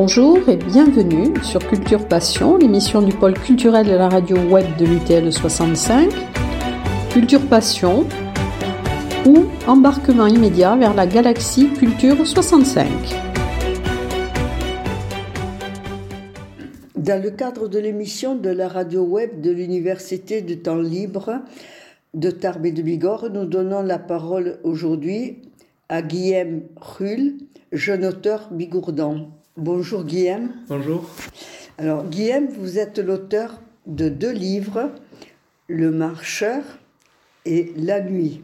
Bonjour et bienvenue sur Culture Passion, l'émission du pôle culturel de la radio web de l'UTL 65. Culture Passion ou embarquement immédiat vers la galaxie Culture 65. Dans le cadre de l'émission de la radio web de l'Université du temps libre de Tarbes et de Bigorre, nous donnons la parole aujourd'hui à Guillaume Rull, jeune auteur bigourdan. Bonjour Guillaume. Bonjour. Alors Guillaume, vous êtes l'auteur de deux livres, Le Marcheur et La Nuit.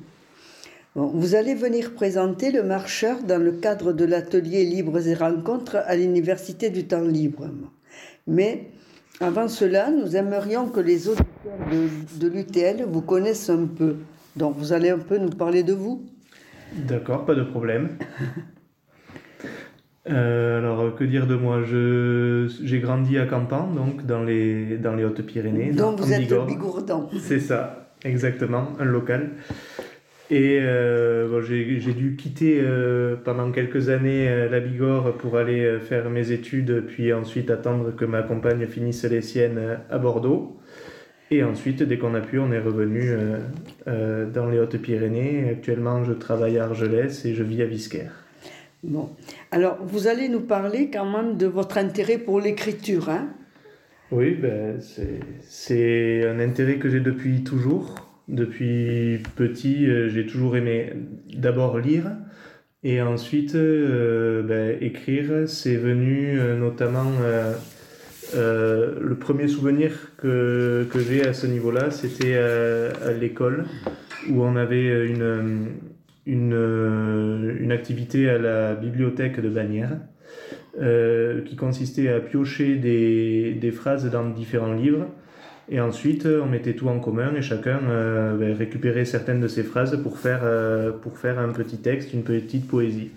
vous allez venir présenter Le Marcheur dans le cadre de l'atelier Libres et Rencontres à l'Université du Temps Libre. Mais avant cela, nous aimerions que les auditeurs de, de l'UTL vous connaissent un peu. Donc vous allez un peu nous parler de vous. D'accord, pas de problème. Euh, alors, que dire de moi? J'ai grandi à Campan, donc dans les, dans les Hautes-Pyrénées. Donc vous êtes Bigourdan. C'est ça, exactement, un local. Et euh, j'ai dû quitter euh, pendant quelques années la Bigorre pour aller faire mes études, puis ensuite attendre que ma compagne finisse les siennes à Bordeaux. Et ensuite, dès qu'on a pu, on est revenu dans les Hautes-Pyrénées. Actuellement, je travaille à Argelès et je vis à Visquère. Bon. Alors, vous allez nous parler quand même de votre intérêt pour l'écriture, hein? Oui, ben, c'est un intérêt que j'ai depuis toujours. Depuis petit, euh, j'ai toujours aimé d'abord lire et ensuite euh, ben, écrire. C'est venu euh, notamment... le premier souvenir que, que j'ai à ce niveau-là, c'était à l'école où on avait une, une, euh, une activité à la bibliothèque de Bagnères euh, qui consistait à piocher des, des, phrases dans différents livres. Et ensuite, on mettait tout en commun et chacun euh, ben, récupérait certaines de ces phrases pour faire, pour faire un petit texte, une petite poésie.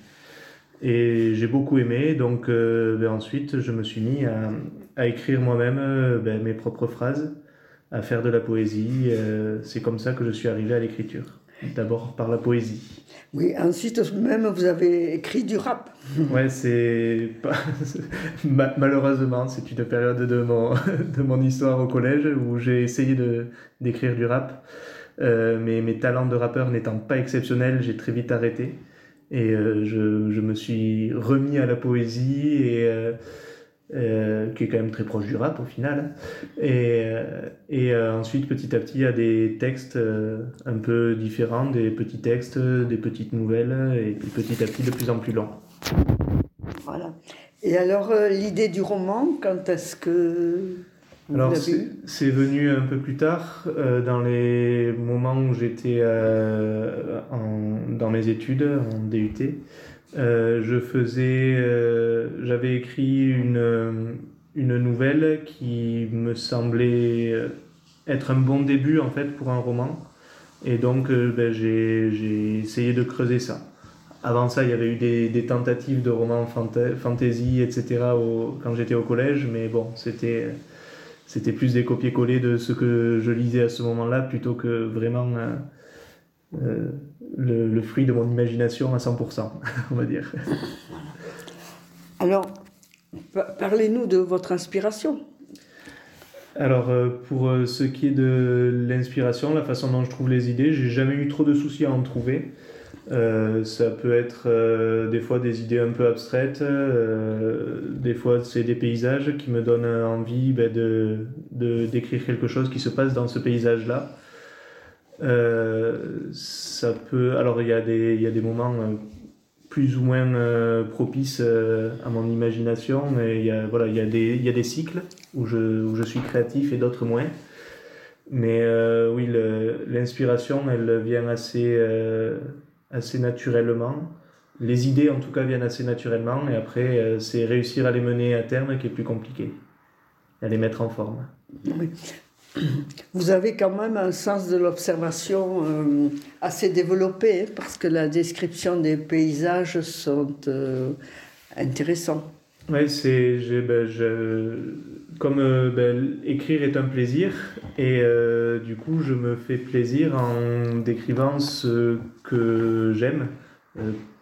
Et j'ai beaucoup aimé, donc ben, ensuite je me suis mis à, à écrire moi-même ben, mes propres phrases, à faire de la poésie. C'est comme ça que je suis arrivé à l'écriture. D'abord par la poésie. Oui, ensuite même vous avez écrit du rap. Ouais, c'est malheureusement c'est une période de mon de mon histoire au collège où j'ai essayé de d'écrire du rap, euh, mais mes talents de rappeur n'étant pas exceptionnels, j'ai très vite arrêté et euh, je, je, me suis remis à la poésie et euh, euh, qui est quand même très proche du rap au final. Et, euh, et euh, ensuite, petit à petit, il y a des textes un peu différents, des petits textes, des petites nouvelles, et puis petit à petit, de plus en plus longs. Voilà. Et alors, l'idée du roman, quand est-ce que... Alors, c'est venu un peu plus tard, dans les moments où j'étais dans mes études en DUT. Euh, je faisais, euh, j'avais écrit une, une nouvelle qui me semblait être un bon début en fait pour un roman. Et donc euh, ben, j'ai essayé de creuser ça. Avant ça, il y avait eu des, des tentatives de romans fantasy, etc. Au, quand j'étais au collège, mais bon, c'était c'était plus des copier-coller de ce que je lisais à ce moment-là plutôt que vraiment euh, le, fruit de mon imagination à 100%, on va dire. Alors, parlez-nous de votre inspiration. Alors, euh, pour euh, ce qui est de l'inspiration, la façon dont je trouve les idées, j'ai jamais eu trop de soucis à en trouver. ça peut être des fois des idées un peu abstraites, des fois c'est des paysages qui me donnent envie ben, de, d'écrire quelque chose qui se passe dans ce paysage-là. Euh, ça peut. Alors, il y, a des, y a des moments euh, plus ou moins euh, propices à mon imagination, mais il y a, voilà, il y des, y a des cycles où je, où je suis créatif et d'autres moins. Mais oui, l'inspiration, elle vient assez, assez naturellement. Les idées, en tout cas, viennent assez naturellement, et après, c'est réussir à les mener à terme qui est plus compliqué, à les mettre en forme. Vous avez quand même un sens de l'observation euh, assez développé, hein, parce que la description des paysages sont euh, intéressants. Oui, c'est, ben, comme euh, ben, écrire est un plaisir, et du coup je me fais plaisir en décrivant ce que j'aime.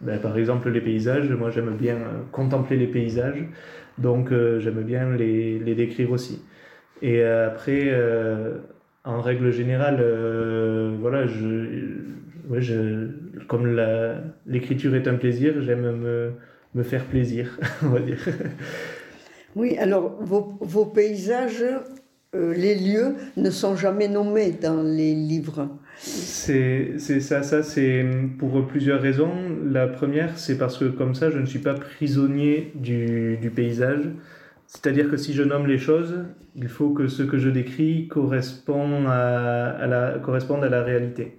Ben, par exemple les paysages, moi j'aime bien contempler les paysages. Donc j'aime bien les, les, décrire aussi. Et après, en règle générale, voilà, je, ouais, je, comme l'écriture est un plaisir, j'aime me, me, faire plaisir, on va dire. Oui, alors vos, vos paysages, euh, les lieux ne sont jamais nommés dans les livres. C'est ça, ça c'est pour plusieurs raisons. La première, c'est parce que comme ça, je ne suis pas prisonnier du, du paysage. C'est-à-dire que si je nomme les choses, il faut que ce que je décris correspond à, la, corresponde à la réalité.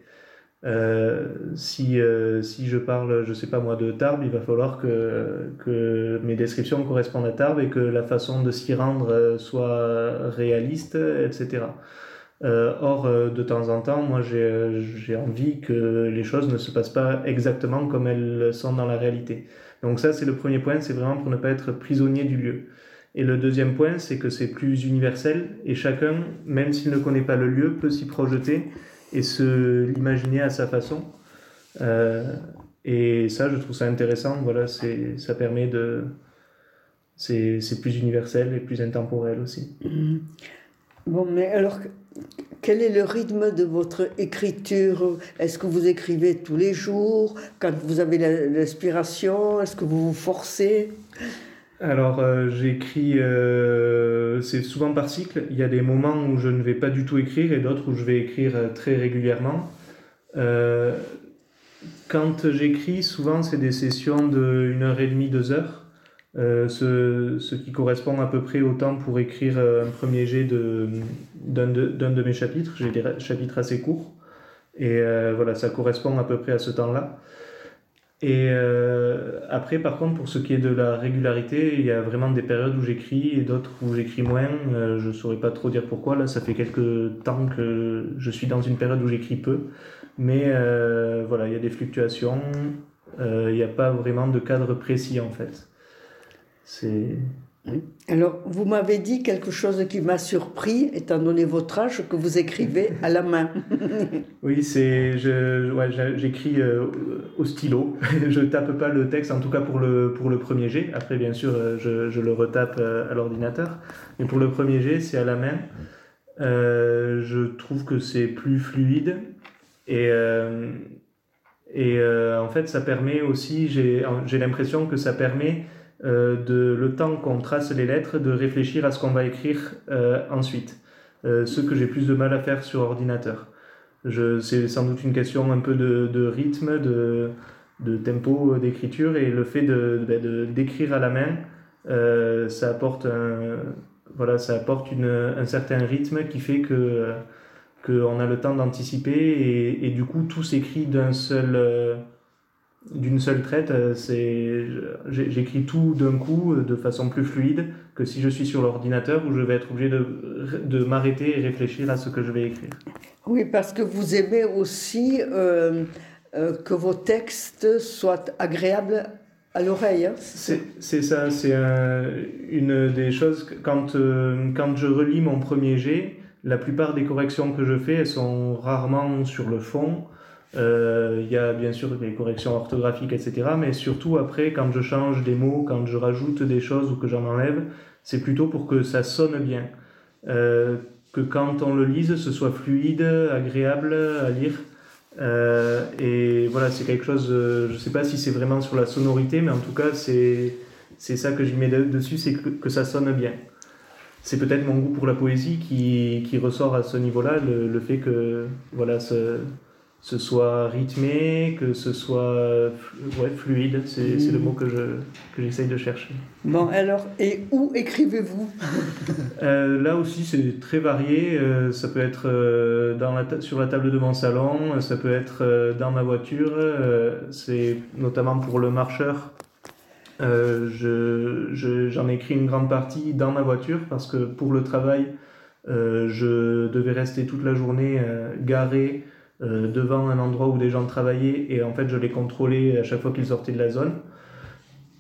Euh, si, euh, si je parle, je sais pas moi, de Tarbes, il va falloir que, que mes descriptions correspondent à Tarbes et que la façon de s'y rendre euh, soit réaliste, etc. or, de temps en temps, moi, j'ai envie que les choses ne se passent pas exactement comme elles sont dans la réalité. Donc ça, c'est le premier point, c'est vraiment pour ne pas être prisonnier du lieu. Et le deuxième point, c'est que c'est plus universel et chacun, même s'il ne connaît pas le lieu, peut s'y projeter et se l'imaginer à sa façon. Euh, et ça, je trouve ça intéressant. Voilà, c'est, ça permet de. C'est, c'est plus universel et plus intemporel aussi. Mm-hmm. Bon, mais alors, quel est le rythme de votre écriture? Est-ce que vous écrivez tous les jours? Quand vous avez l'inspiration Est-ce que vous vous forcez? Alors euh, j'écris, euh, c'est souvent par cycle. Il y a des moments où je ne vais pas du tout écrire et d'autres où je vais écrire euh, très régulièrement. quand j'écris, souvent c'est des sessions de 1 heure et demie, 2 heures. Ce, qui correspond à peu près au temps pour écrire un premier jet d'un de, de, de, mes chapitres. J'ai des chapitres assez courts. Et voilà, ça correspond à peu près à ce temps-là. Et euh, après, par contre, pour ce qui est de la régularité, il y a vraiment des périodes où j'écris et d'autres où j'écris moins. Euh, je ne saurais pas trop dire pourquoi. Là, ça fait quelques temps que je suis dans une période où j'écris peu. Mais euh, voilà, il y a des fluctuations. il n'y a pas vraiment de cadre précis en fait. C'est. Alors, vous m'avez dit quelque chose qui m'a surpris, étant donné votre âge, que vous écrivez à la main. oui, c'est, je, ouais, j'écris euh, au stylo. je tape pas le texte, en tout cas pour le, pour le premier jet. Après, bien sûr, euh, je, je le retape euh, à l'ordinateur. Mais pour le premier jet, c'est à la main. je trouve que c'est plus fluide. Et, et en fait, ça permet aussi, j'ai, j'ai l'impression que ça permet de le temps qu'on trace les lettres, de réfléchir à ce qu'on va écrire euh, ensuite. Euh, ce que j'ai plus de mal à faire sur ordinateur. C'est sans doute une question un peu de, rythme, de, tempo d'écriture et le fait de, de, d'écrire à la main, ça apporte, un, voilà, ça apporte une, un certain rythme qui fait que qu'on a le temps d'anticiper et, et, du coup tout s'écrit d'un seul d'une seule traite, euh, c'est j'écris tout d'un coup euh, de façon plus fluide que si je suis sur l'ordinateur où je vais être obligé de, de m'arrêter et réfléchir à ce que je vais écrire. Oui, parce que vous aimez aussi euh, que vos textes soient agréables à l'oreille. Hein, c'est ça, c'est une des choses, quand, quand je relis mon premier jet, la plupart des corrections que je fais, elles sont rarement sur le fond. Euh, il y a bien sûr des corrections orthographiques, etc. Mais surtout après, quand je change des mots, quand je rajoute des choses ou que j'en enlève, c'est plutôt pour que ça sonne bien. Euh, que quand on le lise, ce soit fluide, agréable à lire. Euh, et voilà, c'est quelque chose, je ne sais pas si c'est vraiment sur la sonorité, mais en tout cas, c'est ça que j'y mets dessus, c'est que, que, ça sonne bien. C'est peut-être mon goût pour la poésie qui, qui ressort à ce niveau-là, le, fait que voilà, ce soit rythmé, que ce soit ouais, fluide, c'est le mot que je que j'essaye de chercher. Bon, alors, et où écrivez-vous? Euh, Là aussi, c'est très varié. Euh, ça peut être euh, dans la sur la table de mon salon, ça peut être dans ma voiture. c'est notamment pour le marcheur. je j'en écris une grande partie dans ma voiture parce que pour le travail, je devais rester toute la journée garé euh, devant un endroit où des gens travaillaient et en fait je les contrôlais à chaque fois qu'ils sortaient de la zone.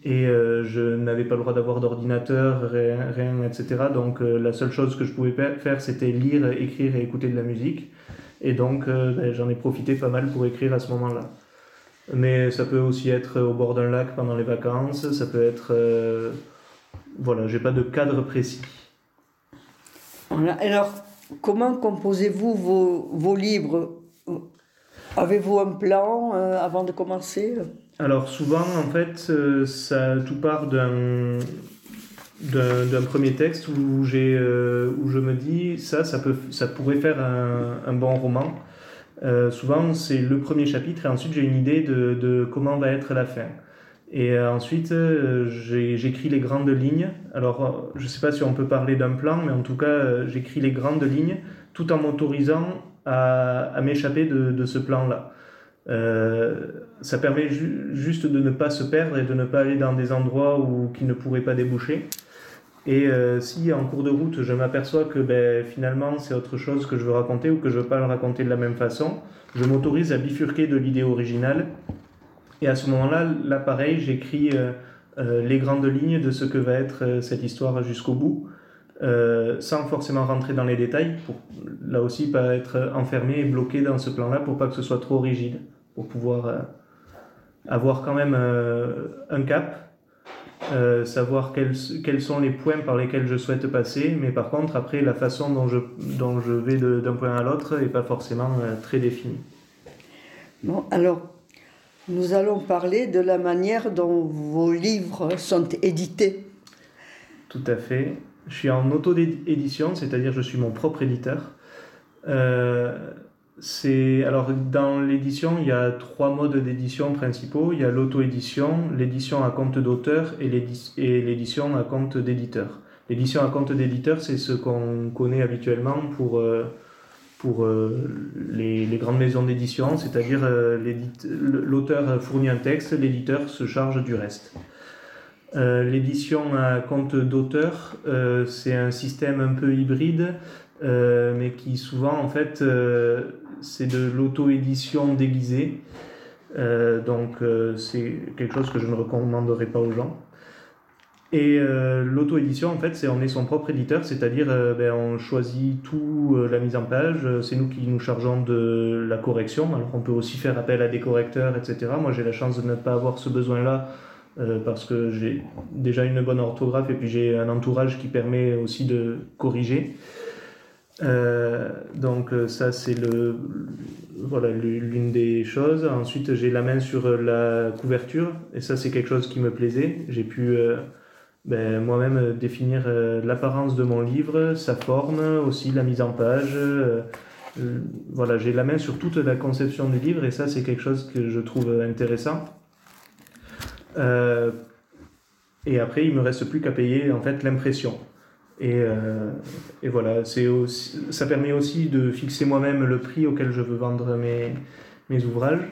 Et euh, je n'avais pas le droit d'avoir d'ordinateur, rien, rien, etc. Donc euh, la seule chose que je pouvais faire c'était lire, écrire et écouter de la musique. Et donc ben, j'en ai profité pas mal pour écrire à ce moment-là. Mais ça peut aussi être au bord d'un lac pendant les vacances, ça peut être voilà, j'ai pas de cadre précis. Alors, comment composez-vous vos, vos livres? Avez-vous un plan euh, avant de commencer? Alors souvent, en fait, euh, ça tout part d'un d'un premier texte où j'ai euh, où je me dis ça ça peut ça pourrait faire un, un bon roman. Souvent c'est le premier chapitre et ensuite j'ai une idée de, de, comment va être la fin. Et ensuite j'écris les grandes lignes. Alors je sais pas si on peut parler d'un plan mais en tout cas j'écris les grandes lignes tout en m'autorisant à, m'échapper de, ce plan-là. Euh, ça permet juste de ne pas se perdre et de ne pas aller dans des endroits où, qui ne pourraient pas déboucher. Et euh, si en cours de route je m'aperçois que ben, finalement c'est autre chose que je veux raconter ou que je veux pas le raconter de la même façon, je m'autorise à bifurquer de l'idée originale. Et à ce moment-là, là pareil, j'écris euh, les grandes lignes de ce que va être cette histoire jusqu'au bout. Sans forcément rentrer dans les détails, là aussi pas être enfermé et bloqué dans ce plan-là pour pas que ce soit trop rigide, pour pouvoir euh, avoir quand même euh, un cap, savoir quels, quels sont les points par lesquels je souhaite passer, mais par contre après la façon dont je, dont je vais d'un point à l'autre n'est pas forcément très définie. Bon, alors nous allons parler de la manière dont vos livres sont édités. Tout à fait. Je suis en auto-édition, c'est-à-dire je suis mon propre éditeur. Euh, c'est alors dans l'édition, il y a trois modes d'édition principaux. Il y a l'auto-édition, l'édition à compte d'auteur et l'édition à compte d'éditeur. L'édition à compte d'éditeur, c'est ce qu'on connaît habituellement pour, euh, pour euh, les, grandes maisons d'édition, c'est-à-dire l'auteur fournit un texte, l'éditeur se charge du reste. L'édition à compte d'auteur, c'est un système un peu hybride, euh, mais qui souvent, en fait, c'est de l'auto-édition déguisée. donc, c'est quelque chose que je ne recommanderais pas aux gens. Et l'auto-édition, en fait, c'est on est son propre éditeur, c'est-à-dire ben, on choisit tout la mise en page, c'est nous qui nous chargeons de la correction. Alors on peut aussi faire appel à des correcteurs, etc. Moi j'ai la chance de ne pas avoir ce besoin-là euh, parce que j'ai déjà une bonne orthographe et puis j'ai un entourage qui permet aussi de corriger. Euh, donc euh, ça c'est le voilà l'une des choses. Ensuite j'ai la main sur la couverture et ça c'est quelque chose qui me plaisait. J'ai pu ben, moi-même définir l'apparence de mon livre, sa forme, aussi la mise en page. voilà j'ai la main sur toute la conception du livre et ça c'est quelque chose que je trouve intéressant. Euh, et après, il me reste plus qu'à payer en fait l'impression. Et, euh, et, voilà, ça permet aussi de fixer moi-même le prix auquel je veux vendre mes, ouvrages.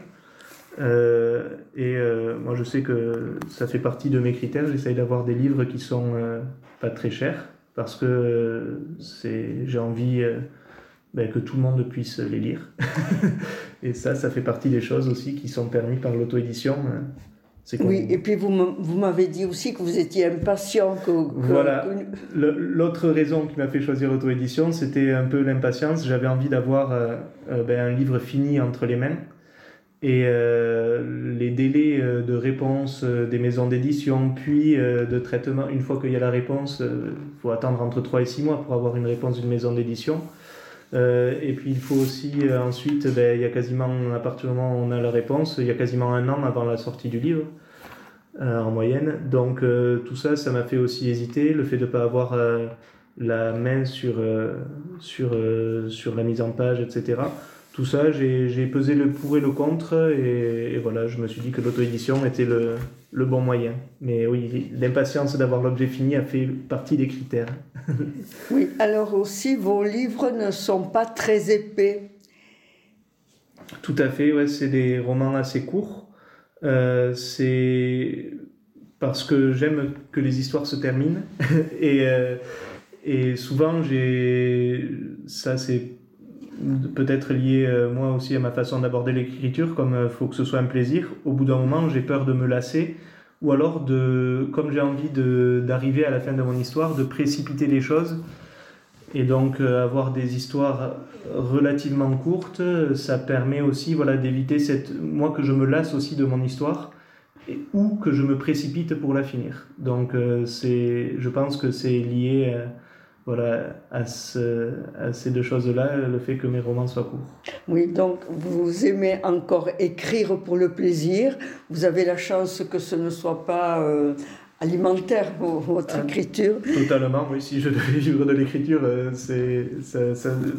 Euh, et moi, je sais que ça fait partie de mes critères. J'essaye d'avoir des livres qui sont pas très chers parce que j'ai envie ben, que tout le monde puisse les lire. et ça, ça fait partie des choses aussi qui sont permis par l'auto-édition. Oui, et puis vous m'avez dit aussi que vous étiez impatient. Que, voilà. L'autre raison qui m'a fait choisir l'auto-édition, c'était un peu l'impatience. J'avais envie d'avoir euh, euh, ben, un livre fini entre les mains. Et euh, les délais de réponse des maisons d'édition, puis de traitement, une fois qu'il y a la réponse, il faut attendre entre 3 et 6 mois pour avoir une réponse d'une maison d'édition. Et puis il faut aussi ensuite, ben, il y a quasiment, à partir du moment où on a la réponse, il y a quasiment un an avant la sortie du livre. Euh, en moyenne. Donc euh, tout ça, ça m'a fait aussi hésiter, le fait de ne pas avoir euh, la main sur, sur, sur la mise en page, etc. Tout ça, j'ai pesé le pour et le contre, et, voilà, je me suis dit que l'auto-édition était le, le, bon moyen. Mais oui, l'impatience d'avoir l'objet fini a fait partie des critères. oui, alors aussi, vos livres ne sont pas très épais. Tout à fait, ouais, c'est des romans assez courts. Euh, c'est parce que j'aime que les histoires se terminent. et, euh, et souvent, j'ai ça c'est peut-être lié euh, moi aussi à ma façon d'aborder l'écriture, comme il faut que ce soit un plaisir. Au bout d'un moment, j'ai peur de me lasser, ou alors de, comme j'ai envie d'arriver à la fin de mon histoire, de précipiter les choses et donc euh, avoir des histoires relativement courtes, ça permet aussi voilà, d'éviter cette... Moi que je me lasse aussi de mon histoire ou que je me précipite pour la finir. Donc c'est, je pense que c'est lié voilà, à, ce, à, ces deux choses-là, le fait que mes romans soient courts. Oui, donc vous aimez encore écrire pour le plaisir. Vous avez la chance que ce ne soit pas alimentaire, votre ah, écriture. Totalement, oui. Si je devais vivre de l'écriture, euh, c'est,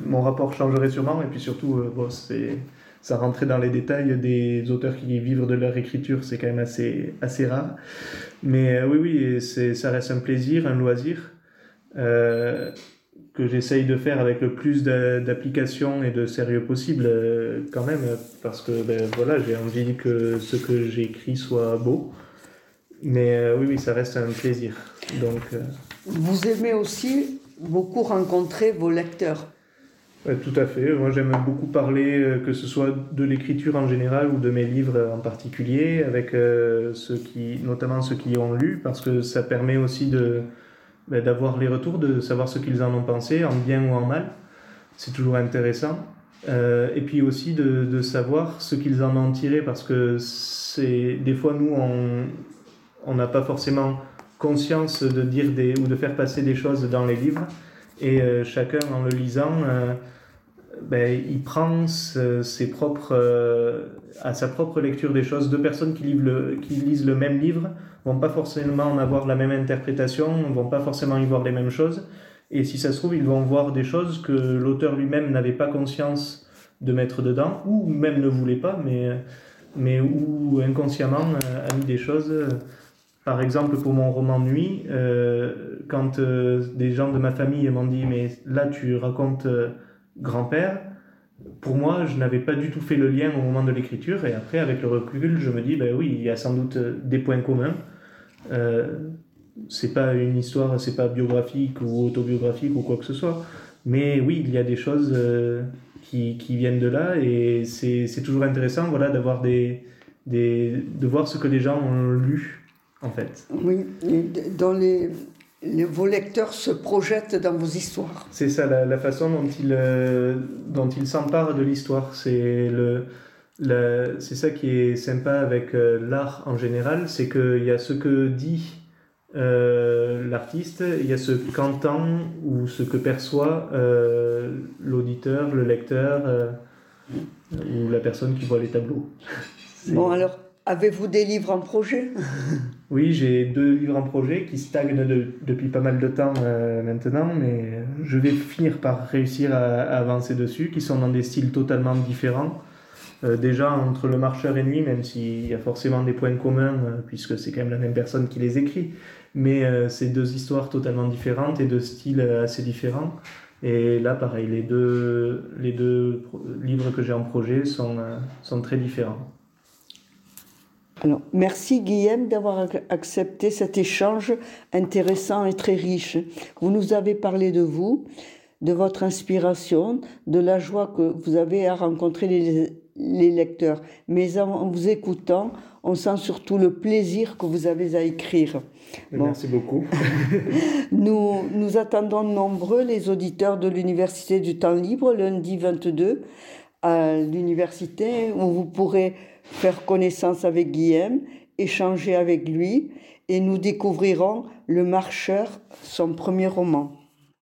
mon rapport changerait sûrement. Et puis surtout, euh, bon, c'est, ça rentrait dans les détails des auteurs qui vivent de leur écriture, c'est quand même assez, assez rare. Mais euh, oui, oui, c'est, ça reste un plaisir, un loisir. Que j'essaye de faire avec le plus d'application et de sérieux possible quand même parce que ben, voilà j'ai envie que ce que j'écris soit beau mais euh, oui, oui, ça reste un plaisir. Donc, euh, Vous aimez aussi beaucoup rencontrer vos lecteurs tout à fait. Moi, j'aime beaucoup parler, euh, que ce soit de l'écriture en général ou de mes livres en particulier, avec ceux qui, notamment ceux qui ont lu, parce que ça permet aussi de, ben, d'avoir les retours, de savoir ce qu'ils en ont pensé, en bien ou en mal. C'est toujours intéressant. et puis aussi de, de savoir ce qu'ils en ont tiré, parce que c'est des fois, nous, on, on n'a pas forcément conscience de dire des, ou de faire passer des choses dans les livres. Et euh, chacun, en le lisant, euh, ben, il prend ses propres, euh, à sa propre lecture des choses. Deux personnes qui, le, qui lisent le même livre vont pas forcément en avoir la même interprétation, vont pas forcément y voir les mêmes choses. Et si ça se trouve, ils vont voir des choses que l'auteur lui-même n'avait pas conscience de mettre dedans, ou même ne voulait pas, mais, mais où inconsciemment a mis des choses par exemple, pour mon roman Nuit, euh, quand euh, des gens de ma famille m'ont dit Mais là, tu racontes euh, grand-père, pour moi, je n'avais pas du tout fait le lien au moment de l'écriture. Et après, avec le recul, je me dis Ben oui, il y a sans doute des points communs. c'est pas une histoire, c'est pas biographique ou autobiographique ou quoi que ce soit. Mais oui, il y a des choses qui, qui, viennent de là et c'est toujours intéressant voilà, d'avoir des, des, de voir ce que les gens ont lu en fait. Oui, dans les, vos lecteurs se projettent dans vos histoires. C'est ça, la, façon dont ils, euh, dont ils s'emparent de l'histoire. C'est le, c'est ça qui est sympa avec euh, l'art en général, c'est qu'il y a ce que dit euh, l'artiste, il y a ce qu'entend ou ce que perçoit l'auditeur, le lecteur ou la personne qui voit les tableaux. Bon, alors, Avez-vous des livres en projet? Oui, j'ai deux livres en projet qui stagnent depuis pas mal de temps euh, maintenant, mais je vais finir par réussir à, avancer dessus, qui sont dans des styles totalement différents. Euh, déjà, entre Le Marcheur et Nuit, même s'il y a forcément des points communs, euh, puisque c'est quand même la même personne qui les écrit, mais c'est deux histoires totalement différentes et de styles assez différents. Et là, pareil, les deux, livres que j'ai en projet sont, sont très différents. Alors, merci Guillaume d'avoir accepté cet échange intéressant et très riche. Vous nous avez parlé de vous, de votre inspiration, de la joie que vous avez à rencontrer les, lecteurs. Mais en vous écoutant, on sent surtout le plaisir que vous avez à écrire. Merci beaucoup. nous, nous attendons nombreux les auditeurs de l'Université du Temps Libre lundi 22 à l'université où vous pourrez faire connaissance avec Guillaume, échanger avec lui et nous découvrirons Le Marcheur, son premier roman.